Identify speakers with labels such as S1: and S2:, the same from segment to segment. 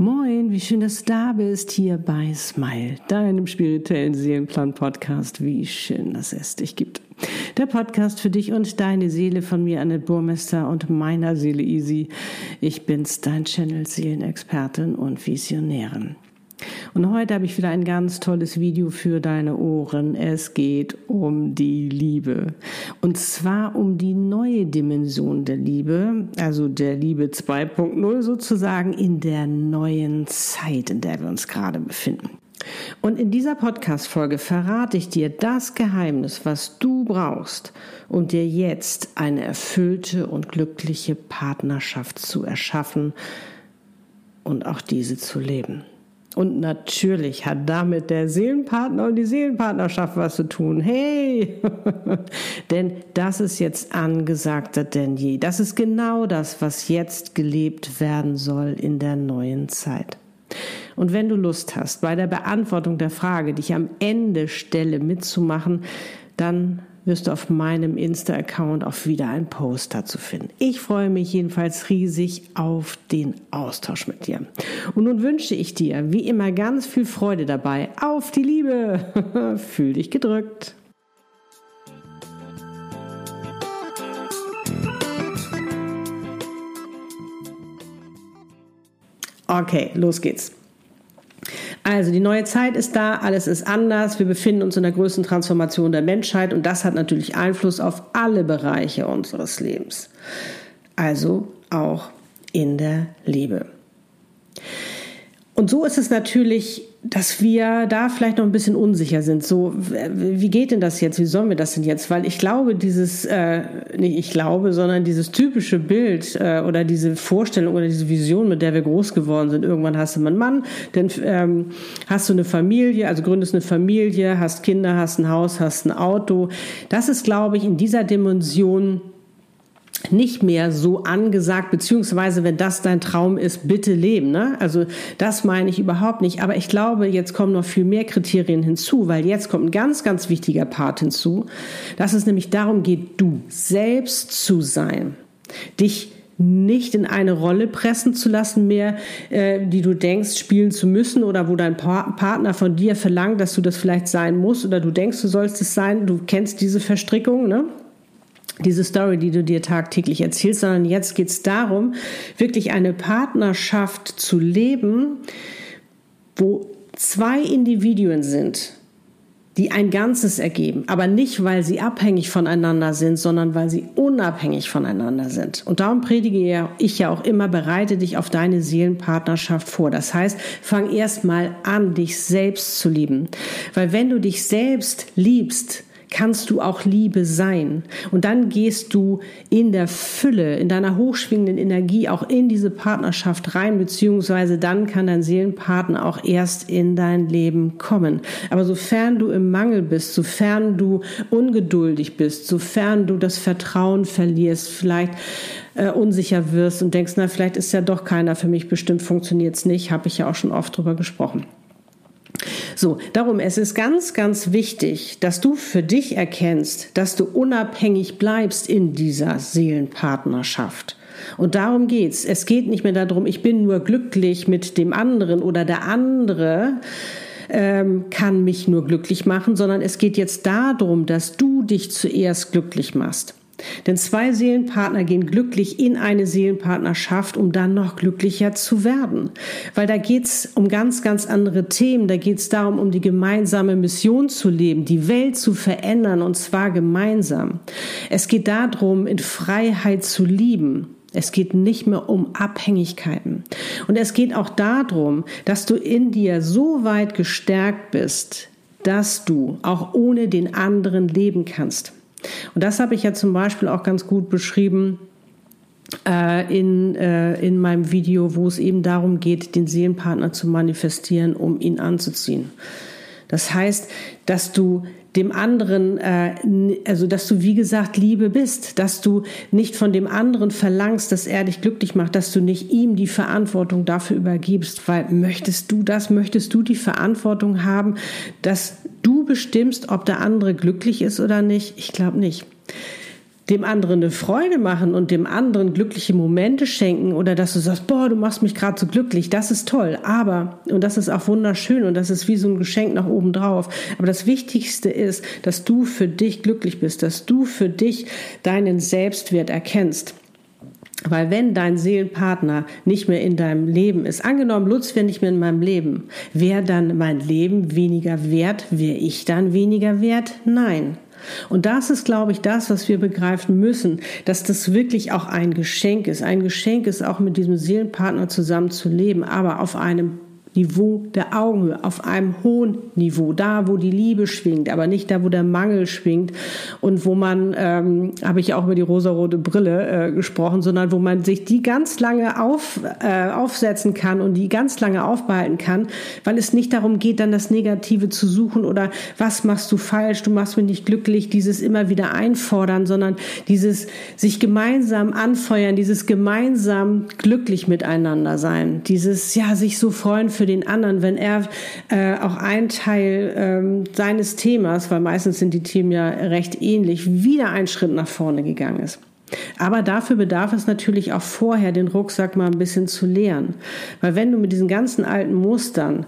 S1: Moin, wie schön, dass du da bist, hier bei Smile, deinem spirituellen Seelenplan-Podcast. Wie schön, dass es dich gibt. Der Podcast für dich und deine Seele von mir, Annette Burmester und meiner Seele Easy. Ich bin's, dein Channel Seelenexpertin und Visionärin. Und heute habe ich wieder ein ganz tolles Video für deine Ohren. Es geht um die Liebe. Und zwar um die neue Dimension der Liebe, also der Liebe 2.0 sozusagen in der neuen Zeit, in der wir uns gerade befinden. Und in dieser Podcast-Folge verrate ich dir das Geheimnis, was du brauchst, um dir jetzt eine erfüllte und glückliche Partnerschaft zu erschaffen und auch diese zu leben. Und natürlich hat damit der Seelenpartner und die Seelenpartnerschaft was zu tun. Hey! denn das ist jetzt angesagter denn je. Das ist genau das, was jetzt gelebt werden soll in der neuen Zeit. Und wenn du Lust hast, bei der Beantwortung der Frage, die ich am Ende stelle, mitzumachen, dann wirst du auf meinem Insta-Account auch wieder ein Post dazu finden. Ich freue mich jedenfalls riesig auf den Austausch mit dir. Und nun wünsche ich dir wie immer ganz viel Freude dabei. Auf die Liebe! Fühl dich gedrückt. Okay, los geht's. Also die neue Zeit ist da, alles ist anders, wir befinden uns in der größten Transformation der Menschheit und das hat natürlich Einfluss auf alle Bereiche unseres Lebens. Also auch in der Liebe. Und so ist es natürlich, dass wir da vielleicht noch ein bisschen unsicher sind. So, wie geht denn das jetzt? Wie sollen wir das denn jetzt? Weil ich glaube, dieses, äh, nicht ich glaube, sondern dieses typische Bild äh, oder diese Vorstellung oder diese Vision, mit der wir groß geworden sind. Irgendwann hast du einen Mann, dann ähm, hast du eine Familie, also gründest eine Familie, hast Kinder, hast ein Haus, hast ein Auto. Das ist, glaube ich, in dieser Dimension nicht mehr so angesagt, beziehungsweise wenn das dein Traum ist, bitte leben. Ne? Also das meine ich überhaupt nicht. Aber ich glaube, jetzt kommen noch viel mehr Kriterien hinzu, weil jetzt kommt ein ganz, ganz wichtiger Part hinzu, dass es nämlich darum geht, du selbst zu sein, dich nicht in eine Rolle pressen zu lassen mehr, äh, die du denkst, spielen zu müssen oder wo dein pa Partner von dir verlangt, dass du das vielleicht sein musst oder du denkst, du sollst es sein. Du kennst diese Verstrickung, ne? Diese Story, die du dir tagtäglich erzählst, sondern jetzt geht es darum, wirklich eine Partnerschaft zu leben, wo zwei Individuen sind, die ein Ganzes ergeben, aber nicht, weil sie abhängig voneinander sind, sondern weil sie unabhängig voneinander sind. Und darum predige ich ja auch immer, bereite dich auf deine Seelenpartnerschaft vor. Das heißt, fang erst mal an, dich selbst zu lieben. Weil wenn du dich selbst liebst, kannst du auch Liebe sein. Und dann gehst du in der Fülle, in deiner hochschwingenden Energie auch in diese Partnerschaft rein, beziehungsweise dann kann dein Seelenpartner auch erst in dein Leben kommen. Aber sofern du im Mangel bist, sofern du ungeduldig bist, sofern du das Vertrauen verlierst, vielleicht äh, unsicher wirst und denkst, na, vielleicht ist ja doch keiner für mich, bestimmt funktioniert es nicht, habe ich ja auch schon oft drüber gesprochen. So, darum es ist ganz, ganz wichtig, dass du für dich erkennst, dass du unabhängig bleibst in dieser Seelenpartnerschaft. Und darum geht's. Es geht nicht mehr darum, ich bin nur glücklich mit dem anderen oder der andere ähm, kann mich nur glücklich machen, sondern es geht jetzt darum, dass du dich zuerst glücklich machst. Denn zwei Seelenpartner gehen glücklich in eine Seelenpartnerschaft, um dann noch glücklicher zu werden. Weil da geht's um ganz, ganz andere Themen. Da geht's darum, um die gemeinsame Mission zu leben, die Welt zu verändern und zwar gemeinsam. Es geht darum, in Freiheit zu lieben. Es geht nicht mehr um Abhängigkeiten. Und es geht auch darum, dass du in dir so weit gestärkt bist, dass du auch ohne den anderen leben kannst. Und das habe ich ja zum Beispiel auch ganz gut beschrieben äh, in, äh, in meinem Video, wo es eben darum geht, den Seelenpartner zu manifestieren, um ihn anzuziehen. Das heißt, dass du dem anderen, äh, also dass du wie gesagt Liebe bist, dass du nicht von dem anderen verlangst, dass er dich glücklich macht, dass du nicht ihm die Verantwortung dafür übergibst, weil möchtest du das, möchtest du die Verantwortung haben, dass du bestimmst, ob der andere glücklich ist oder nicht? Ich glaube nicht. dem anderen eine Freude machen und dem anderen glückliche Momente schenken oder dass du sagst, boah, du machst mich gerade so glücklich, das ist toll. Aber, und das ist auch wunderschön und das ist wie so ein Geschenk nach oben drauf. Aber das Wichtigste ist, dass du für dich glücklich bist, dass du für dich deinen Selbstwert erkennst. Weil wenn dein Seelenpartner nicht mehr in deinem Leben ist, angenommen, Lutz wäre nicht mehr in meinem Leben, wäre dann mein Leben weniger wert? Wäre ich dann weniger wert? Nein. Und das ist, glaube ich, das, was wir begreifen müssen, dass das wirklich auch ein Geschenk ist. Ein Geschenk ist auch mit diesem Seelenpartner zusammen zu leben, aber auf einem Niveau der Augenhöhe, auf einem hohen Niveau, da wo die Liebe schwingt, aber nicht da, wo der Mangel schwingt und wo man, ähm, habe ich auch über die rosarote Brille äh, gesprochen, sondern wo man sich die ganz lange auf, äh, aufsetzen kann und die ganz lange aufbehalten kann, weil es nicht darum geht, dann das Negative zu suchen oder was machst du falsch, du machst mich nicht glücklich, dieses immer wieder einfordern, sondern dieses sich gemeinsam anfeuern, dieses gemeinsam glücklich miteinander sein, dieses ja sich so freuen für den anderen, wenn er äh, auch ein Teil ähm, seines Themas, weil meistens sind die Themen ja recht ähnlich, wieder einen Schritt nach vorne gegangen ist. Aber dafür bedarf es natürlich auch vorher, den Rucksack mal ein bisschen zu leeren. Weil wenn du mit diesen ganzen alten Mustern,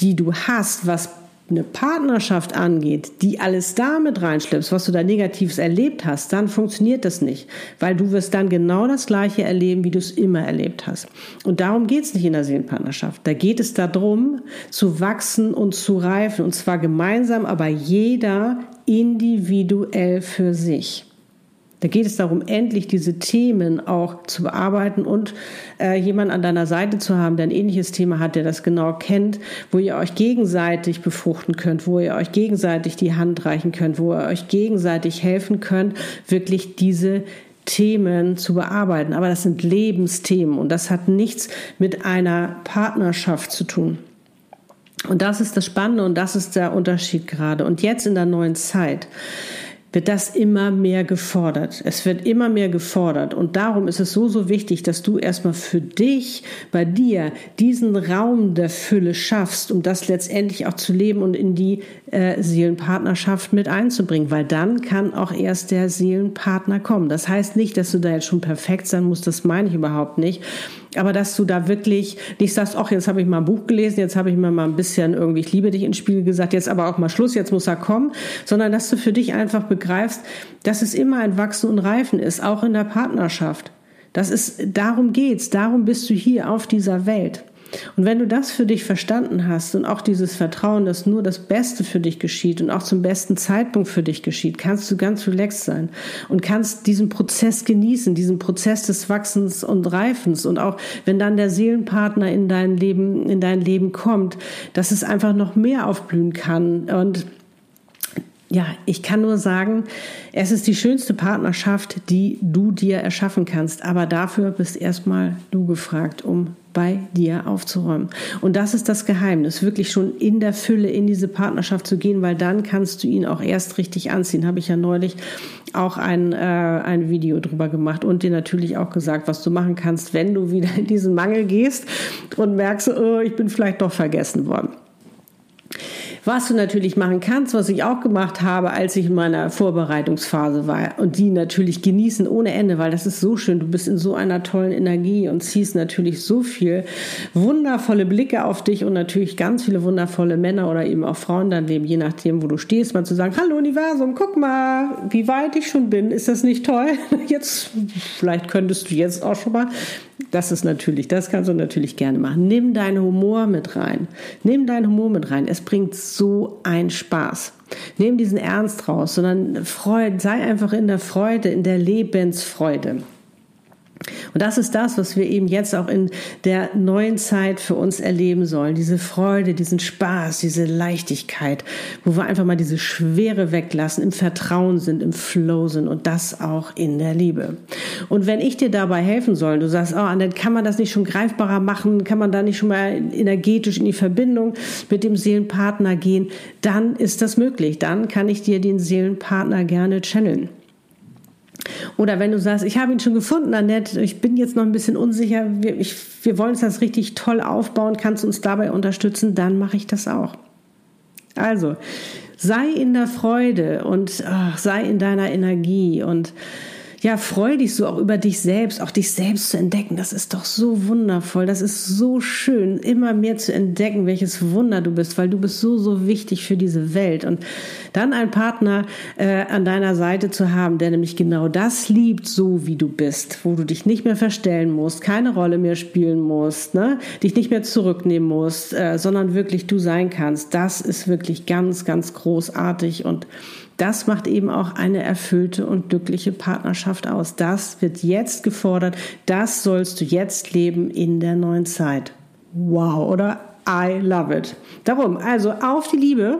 S1: die du hast, was eine Partnerschaft angeht, die alles damit reinschleppst, was du da Negatives erlebt hast, dann funktioniert das nicht, weil du wirst dann genau das Gleiche erleben, wie du es immer erlebt hast. Und darum geht es nicht in der Seelenpartnerschaft. Da geht es darum, zu wachsen und zu reifen, und zwar gemeinsam, aber jeder individuell für sich. Da geht es darum, endlich diese Themen auch zu bearbeiten und äh, jemanden an deiner Seite zu haben, der ein ähnliches Thema hat, der das genau kennt, wo ihr euch gegenseitig befruchten könnt, wo ihr euch gegenseitig die Hand reichen könnt, wo ihr euch gegenseitig helfen könnt, wirklich diese Themen zu bearbeiten. Aber das sind Lebensthemen und das hat nichts mit einer Partnerschaft zu tun. Und das ist das Spannende und das ist der Unterschied gerade. Und jetzt in der neuen Zeit wird das immer mehr gefordert. Es wird immer mehr gefordert. Und darum ist es so, so wichtig, dass du erstmal für dich, bei dir, diesen Raum der Fülle schaffst, um das letztendlich auch zu leben und in die äh, Seelenpartnerschaft mit einzubringen. Weil dann kann auch erst der Seelenpartner kommen. Das heißt nicht, dass du da jetzt schon perfekt sein musst. Das meine ich überhaupt nicht aber dass du da wirklich nicht sagst, ach, jetzt habe ich mal ein Buch gelesen, jetzt habe ich mir mal ein bisschen irgendwie, ich liebe dich ins Spiel gesagt, jetzt aber auch mal Schluss, jetzt muss er kommen, sondern dass du für dich einfach begreifst, dass es immer ein Wachsen und Reifen ist, auch in der Partnerschaft. Das ist, darum geht's, darum bist du hier auf dieser Welt. Und wenn du das für dich verstanden hast und auch dieses Vertrauen, dass nur das Beste für dich geschieht und auch zum besten Zeitpunkt für dich geschieht, kannst du ganz relaxed sein und kannst diesen Prozess genießen, diesen Prozess des Wachsens und Reifens. Und auch wenn dann der Seelenpartner in dein Leben, in dein Leben kommt, dass es einfach noch mehr aufblühen kann. Und ja, ich kann nur sagen, es ist die schönste Partnerschaft, die du dir erschaffen kannst. Aber dafür bist erstmal du gefragt, um bei dir aufzuräumen. Und das ist das Geheimnis, wirklich schon in der Fülle in diese Partnerschaft zu gehen, weil dann kannst du ihn auch erst richtig anziehen. Habe ich ja neulich auch ein, äh, ein Video drüber gemacht und dir natürlich auch gesagt, was du machen kannst, wenn du wieder in diesen Mangel gehst und merkst, oh, ich bin vielleicht doch vergessen worden. Was du natürlich machen kannst, was ich auch gemacht habe, als ich in meiner Vorbereitungsphase war und die natürlich genießen ohne Ende, weil das ist so schön. Du bist in so einer tollen Energie und ziehst natürlich so viel wundervolle Blicke auf dich und natürlich ganz viele wundervolle Männer oder eben auch Frauen dann leben, je nachdem, wo du stehst, mal zu sagen, hallo Universum, guck mal, wie weit ich schon bin. Ist das nicht toll? Jetzt, vielleicht könntest du jetzt auch schon mal das ist natürlich, das kannst du natürlich gerne machen. Nimm deinen Humor mit rein. Nimm deinen Humor mit rein. Es bringt so einen Spaß. Nimm diesen Ernst raus, sondern Freude, sei einfach in der Freude, in der Lebensfreude. Und das ist das, was wir eben jetzt auch in der neuen Zeit für uns erleben sollen. Diese Freude, diesen Spaß, diese Leichtigkeit, wo wir einfach mal diese Schwere weglassen, im Vertrauen sind, im Flow sind und das auch in der Liebe. Und wenn ich dir dabei helfen soll, du sagst, oh, Annette, kann man das nicht schon greifbarer machen? Kann man da nicht schon mal energetisch in die Verbindung mit dem Seelenpartner gehen? Dann ist das möglich. Dann kann ich dir den Seelenpartner gerne channeln. Oder wenn du sagst, ich habe ihn schon gefunden, Annette, ich bin jetzt noch ein bisschen unsicher, wir, ich, wir wollen uns das richtig toll aufbauen, kannst du uns dabei unterstützen, dann mache ich das auch. Also, sei in der Freude und ach, sei in deiner Energie und ja, freu dich so auch über dich selbst, auch dich selbst zu entdecken. Das ist doch so wundervoll. Das ist so schön, immer mehr zu entdecken, welches Wunder du bist, weil du bist so, so wichtig für diese Welt. Und dann einen Partner äh, an deiner Seite zu haben, der nämlich genau das liebt, so wie du bist, wo du dich nicht mehr verstellen musst, keine Rolle mehr spielen musst, ne? dich nicht mehr zurücknehmen musst, äh, sondern wirklich du sein kannst. Das ist wirklich ganz, ganz großartig und das macht eben auch eine erfüllte und glückliche Partnerschaft aus. Das wird jetzt gefordert. Das sollst du jetzt leben in der neuen Zeit. Wow, oder? I love it. Darum, also auf die Liebe.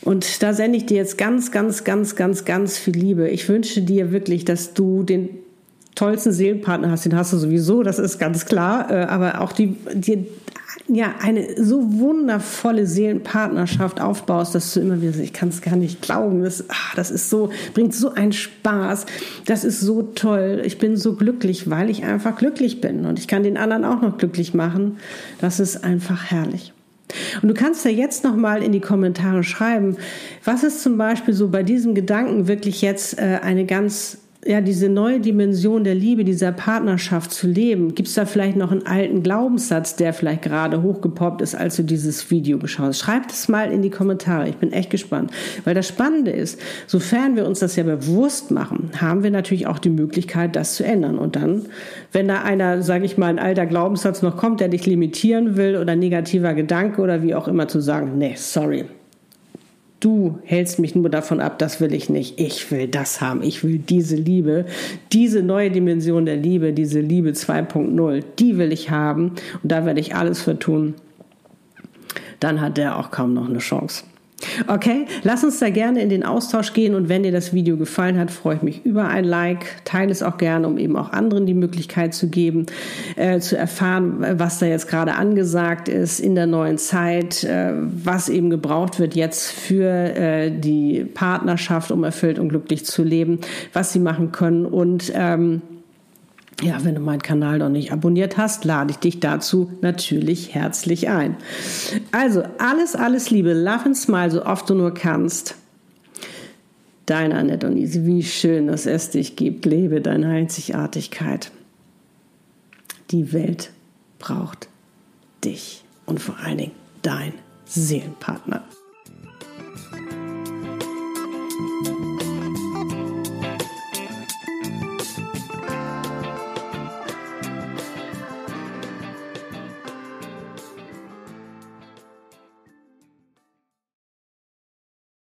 S1: Und da sende ich dir jetzt ganz, ganz, ganz, ganz, ganz viel Liebe. Ich wünsche dir wirklich, dass du den tollsten Seelenpartner hast, den hast du sowieso, das ist ganz klar, äh, aber auch die, die ja, eine so wundervolle Seelenpartnerschaft aufbaust, dass du immer wieder, ich kann es gar nicht glauben, das, ach, das ist so, bringt so einen Spaß, das ist so toll, ich bin so glücklich, weil ich einfach glücklich bin und ich kann den anderen auch noch glücklich machen. Das ist einfach herrlich. Und du kannst ja jetzt noch mal in die Kommentare schreiben, was ist zum Beispiel so bei diesem Gedanken wirklich jetzt äh, eine ganz ja, diese neue Dimension der Liebe, dieser Partnerschaft zu leben? Gibt es da vielleicht noch einen alten Glaubenssatz, der vielleicht gerade hochgepoppt ist, als du dieses Video geschaut hast? Schreib es mal in die Kommentare. Ich bin echt gespannt. Weil das Spannende ist, sofern wir uns das ja bewusst machen, haben wir natürlich auch die Möglichkeit, das zu ändern. Und dann, wenn da einer, sage ich mal, ein alter Glaubenssatz noch kommt, der dich limitieren will oder negativer Gedanke oder wie auch immer zu sagen, nee, sorry, Du hältst mich nur davon ab, das will ich nicht. Ich will das haben. Ich will diese Liebe, diese neue Dimension der Liebe, diese Liebe 2.0, die will ich haben. Und da werde ich alles für tun. Dann hat der auch kaum noch eine Chance. Okay, lass uns da gerne in den Austausch gehen und wenn dir das Video gefallen hat, freue ich mich über ein Like. Teile es auch gerne, um eben auch anderen die Möglichkeit zu geben, äh, zu erfahren, was da jetzt gerade angesagt ist in der neuen Zeit, äh, was eben gebraucht wird jetzt für äh, die Partnerschaft, um erfüllt und glücklich zu leben, was sie machen können und ähm, ja, wenn du meinen Kanal noch nicht abonniert hast, lade ich dich dazu natürlich herzlich ein. Also, alles, alles Liebe, love and smile, so oft du nur kannst. Deine Annette und Ise, wie schön, dass es dich gibt. Lebe deine Einzigartigkeit. Die Welt braucht dich und vor allen Dingen dein Seelenpartner.